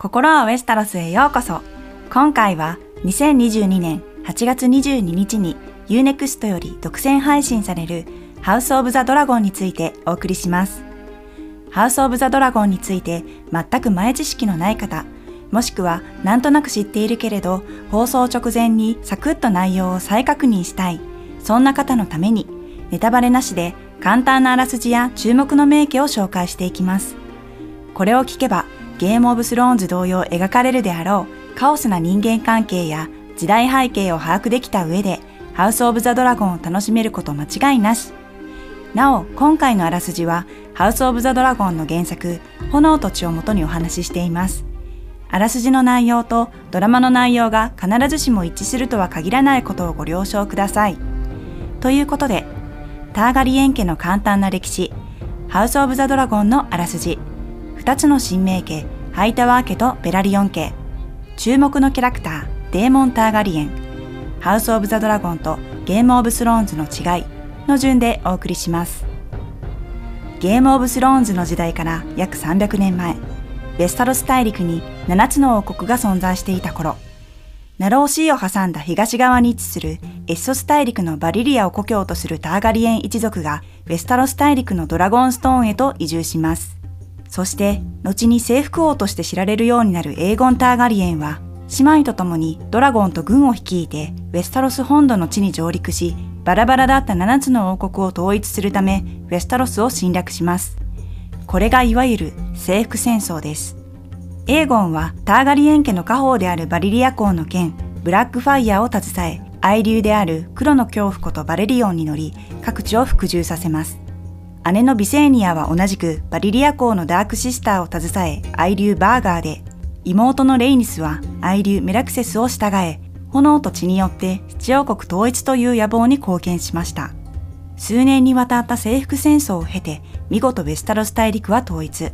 心はウェスタロスへようこそ。今回は2022年8月22日に Unext より独占配信されるハウスオブザドラゴンについてお送りします。ハウスオブザドラゴンについて全く前知識のない方、もしくはなんとなく知っているけれど放送直前にサクッと内容を再確認したい、そんな方のためにネタバレなしで簡単なあらすじや注目の名家を紹介していきます。これを聞けばゲームオブスローンズ同様描かれるであろうカオスな人間関係や時代背景を把握できた上でハウスオブザドラゴンを楽しめること間違いなし。なお、今回のあらすじはハウスオブザドラゴンの原作炎と血をもとにお話ししています。あらすじの内容とドラマの内容が必ずしも一致するとは限らないことをご了承ください。ということで、ターガリエン家の簡単な歴史、ハウスオブザドラゴンのあらすじ、2つの新名家、ハイタワー家とベラリオン家、注目のキャラクター、デーモン・ターガリエン、ハウス・オブ・ザ・ドラゴンとゲーム・オブ・スローンズの違いの順でお送りします。ゲーム・オブ・スローンズの時代から約300年前、ウェスタロス大陸に7つの王国が存在していた頃、ナローシーを挟んだ東側に位置するエッソス大陸のバリリアを故郷とするターガリエン一族がベスタロス大陸のドラゴンストーンへと移住します。そして、後に征服王として知られるようになるエーゴン・ターガリエンは、姉妹と共にドラゴンと軍を率いてウェスタロス本土の地に上陸し、バラバラだった7つの王国を統一するため、ウェスタロスを侵略します。これがいわゆる征服戦争です。エーゴンはターガリエン家の家宝であるバリリア公の剣、ブラックファイヤーを携え、愛流である黒の恐怖ことバレリオンに乗り、各地を服従させます。姉のビセーニアは同じくバリリア公のダークシスターを携え愛流バーガーで、妹のレイニスは愛流メラクセスを従え、炎と血によって七王国統一という野望に貢献しました。数年にわたった征服戦争を経て、見事ベスタロス大陸は統一。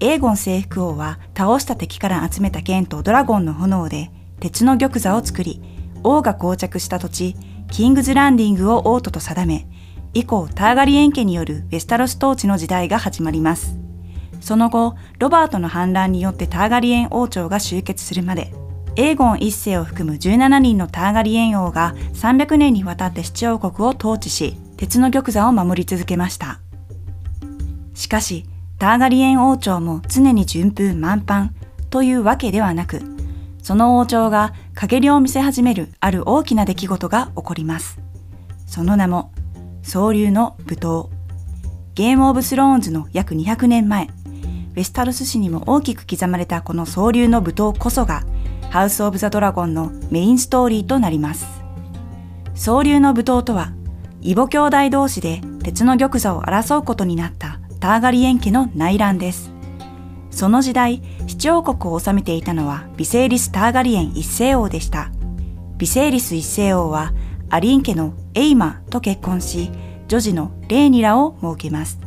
エーゴン征服王は倒した敵から集めた剣とドラゴンの炎で鉄の玉座を作り、王が膠着した土地、キングズランディングを王都と定め、以降ターガリエン家によるウェスタロス統治の時代が始まります。その後、ロバートの反乱によってターガリエン王朝が終結するまで、エーゴン一世を含む17人のターガリエン王が300年にわたって七王国を統治し、鉄の玉座を守り続けました。しかし、ターガリエン王朝も常に順風満帆というわけではなく、その王朝が陰りを見せ始めるある大きな出来事が起こります。その名も総流の舞踏。ゲームオブスローンズの約200年前、ウェスタロス市にも大きく刻まれたこの総流の舞踏こそが、ハウス・オブ・ザ・ドラゴンのメインストーリーとなります。総流の舞踏とは、異母兄弟同士で鉄の玉座を争うことになったターガリエン家の内乱です。その時代、七王国を治めていたのはビセイリス・ターガリエン一世王でした。ビセイリス一世王はアリン家のエイマと結婚し、女児のレーニラをもうけます。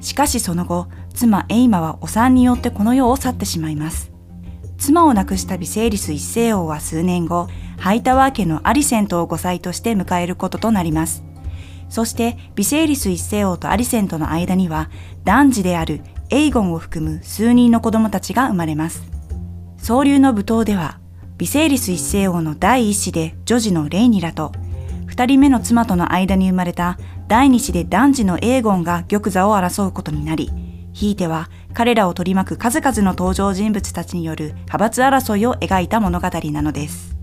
しかしその後、妻エイマはお産によってこの世を去ってしまいます。妻を亡くしたビセイリス一世王は数年後、ハイタワー家のアリセントを後妻として迎えることとなります。そしてビセイリス一世王とアリセントの間には男児であるエイゴンを含む数人の子供たちが生まれます。総流の舞踏では、ビセイリス一世王の第一子で女児のレイニラと二人目の妻との間に生まれた第二子で男児のエーゴンが玉座を争うことになり、ひいては彼らを取り巻く数々の登場人物たちによる派閥争いを描いた物語なのです。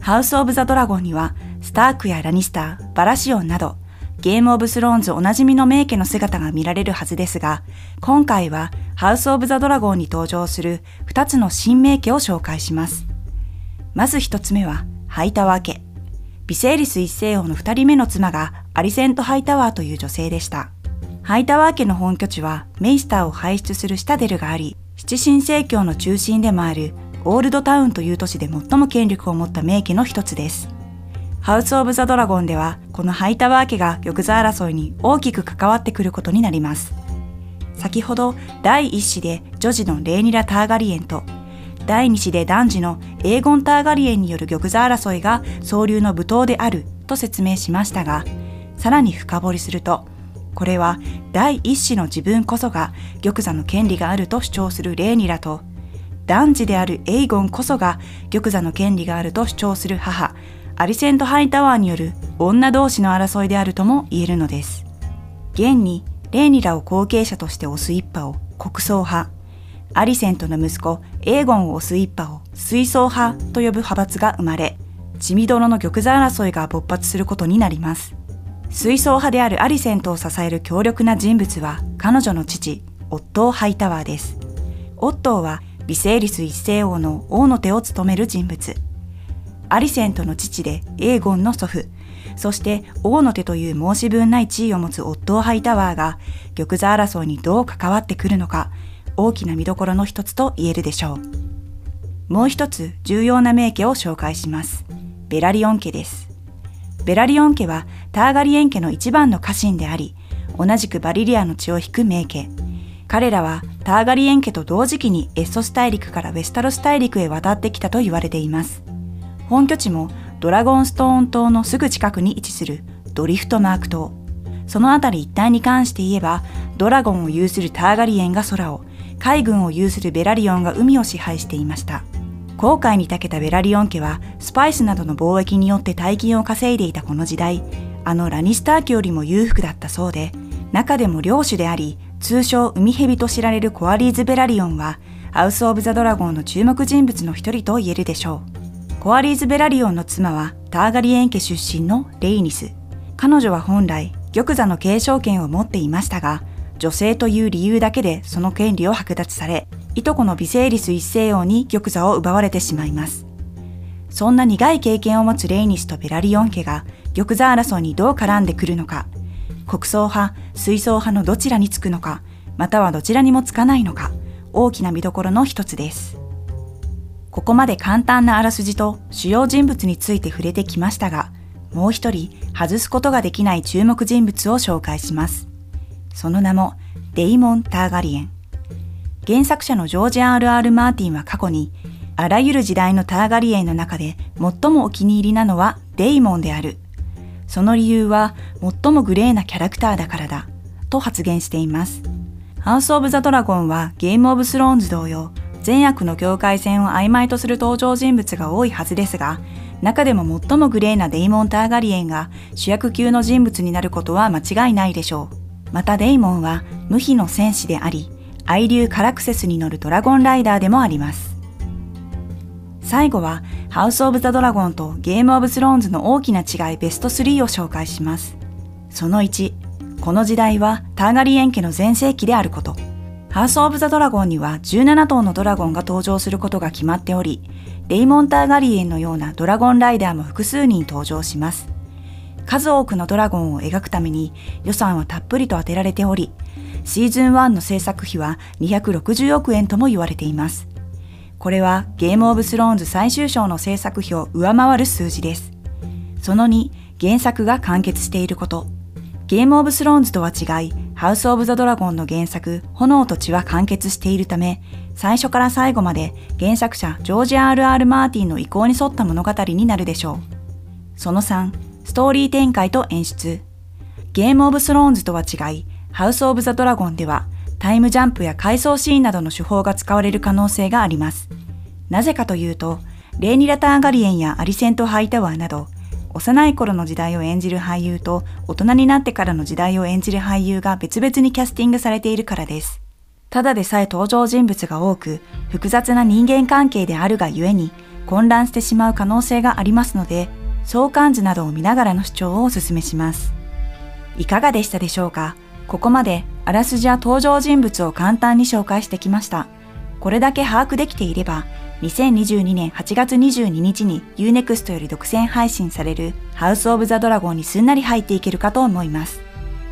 ハウス・オブ・ザ・ドラゴンには、スタークやラニスター、バラシオンなど、ゲーム・オブ・スローンズおなじみの名家の姿が見られるはずですが、今回はハウス・オブ・ザ・ドラゴンに登場する2つの新名家を紹介します。まず1つ目は、ハイタワー家。ビセーリス一世王の二人目の妻がアリセント・ハイタワーという女性でした。ハイタワー家の本拠地はメイスターを輩出するシタデルがあり、七神聖教の中心でもあるオールドタウンという都市で最も権力を持った名家の一つです。ハウス・オブ・ザ・ドラゴンでは、このハイタワー家が玉座争いに大きく関わってくることになります。先ほど第一子で女児のレーニラ・ターガリエンと第二子で男児のエーゴン・ターガリエンによる玉座争いが総流の舞踏であると説明しましたが、さらに深掘りすると、これは第一子の自分こそが玉座の権利があると主張するレーニラと、男児であるエイゴンこそが玉座の権利があると主張する母、アリセント・ハイタワーによる女同士の争いであるとも言えるのです。現に、レーニラを後継者として推す一派を国葬派、アリセントの息子エーゴンを推す一派を水槽派と呼ぶ派閥が生まれ、血みどろの玉座争いが勃発することになります。水槽派であるアリセントを支える強力な人物は彼女の父、オットー・ハイタワーです。オットーはビセーリス一世王の王の手を務める人物。アリセントの父でエーゴンの祖父、そして王の手という申し分ない地位を持つオットー・ハイタワーが玉座争いにどう関わってくるのか、大きな見どころの一つと言えるでしょう。もう一つ重要な名家を紹介します。ベラリオン家です。ベラリオン家はターガリエン家の一番の家臣であり、同じくバリリアの血を引く名家。彼らはターガリエン家と同時期にエッソス大陸からウェスタロス大陸へ渡ってきたと言われています。本拠地もドラゴンストーン島のすぐ近くに位置するドリフトマーク島。その辺り一帯に関して言えば、ドラゴンを有するターガリエンが空を、海軍を有するベラリオンが海を支配していました。航海に長けたベラリオン家は、スパイスなどの貿易によって大金を稼いでいたこの時代、あのラニスター家よりも裕福だったそうで、中でも領主であり、通称海蛇と知られるコアリーズ・ベラリオンは、ハウス・オブ・ザ・ドラゴンの注目人物の一人と言えるでしょう。コアリーズ・ベラリオンの妻は、ターガリエン家出身のレイニス。彼女は本来、玉座の継承権を持っていましたが、女性という理由だけでその権利を剥奪され、いとこのビセイリス一世王に玉座を奪われてしまいます。そんな苦い経験を持つレイニスとベラリオン家が玉座争いにどう絡んでくるのか、国葬派、水槽派のどちらにつくのか、またはどちらにもつかないのか、大きな見どころの一つです。ここまで簡単なあらすじと主要人物について触れてきましたが、もう一人外すことができない注目人物を紹介します。その名もデイモン・ターガリエン。原作者のジョージ・アール・アール・マーティンは過去に、あらゆる時代のターガリエンの中で最もお気に入りなのはデイモンであるその理由は最もグレーなキャラクターだからだ、と発言しています。ハウス・オブ・ザ・ドラゴンはゲーム・オブ・スローンズ同様、善悪の境界線を曖昧とする登場人物が多いはずですが、中でも最もグレーなデイモン・ターガリエンが主役級の人物になることは間違いないでしょう。またデイモンは無比の戦士であり、愛流カラクセスに乗るドラゴンライダーでもあります。最後は、ハウス・オブ・ザ・ドラゴンとゲーム・オブ・スローンズの大きな違いベスト3を紹介します。その1、この時代はターガリエン家の全盛期であること。ハウス・オブ・ザ・ドラゴンには17頭のドラゴンが登場することが決まっており、デイモン・ターガリエンのようなドラゴンライダーも複数人登場します。数多くのドラゴンを描くために予算はたっぷりと当てられており、シーズン1の制作費は260億円とも言われています。これはゲームオブスローンズ最終章の制作費を上回る数字です。その2、原作が完結していること。ゲームオブスローンズとは違い、ハウスオブザドラゴンの原作、炎と血は完結しているため、最初から最後まで原作者ジョージ・ R.R. マーティンの意向に沿った物語になるでしょう。その3、ストーリー展開と演出。ゲームオブスローンズとは違い、ハウスオブザドラゴンではタイムジャンプや回想シーンなどの手法が使われる可能性があります。なぜかというと、レーニラターガリエンやアリセント・ハイタワーなど、幼い頃の時代を演じる俳優と大人になってからの時代を演じる俳優が別々にキャスティングされているからです。ただでさえ登場人物が多く、複雑な人間関係であるがゆえに、混乱してしまう可能性がありますので、相関図などを見ながらの主張をお勧めします。いかがでしたでしょうか？ここまであらすじや登場人物を簡単に紹介してきました。これだけ把握できていれば、2022年8月22日に Unext より独占配信されるハウス・オブ・ザ・ドラゴンにすんなり入っていけるかと思います。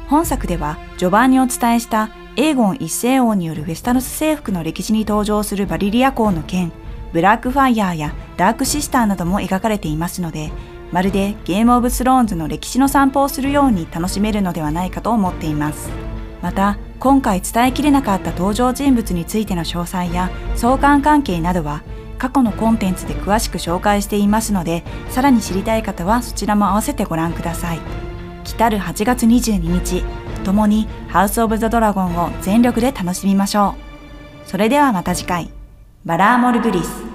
本作では序盤にお伝えしたエーゴン一世王によるウェスタロス征服の歴史に登場するバリリア公の剣、ブラックファイヤーやダークシスターなども描かれていますので、まるでゲームオブスローンズの歴史の散歩をするように楽しめるのではないかと思っています。また今回伝えきれなかった登場人物についての詳細や相関関係などは過去のコンテンツで詳しく紹介していますのでさらに知りたい方はそちらも合わせてご覧ください。来る8月22日共にハウス・オブ・ザ・ドラゴンを全力で楽しみましょう。それではまた次回。バラーモルグリス。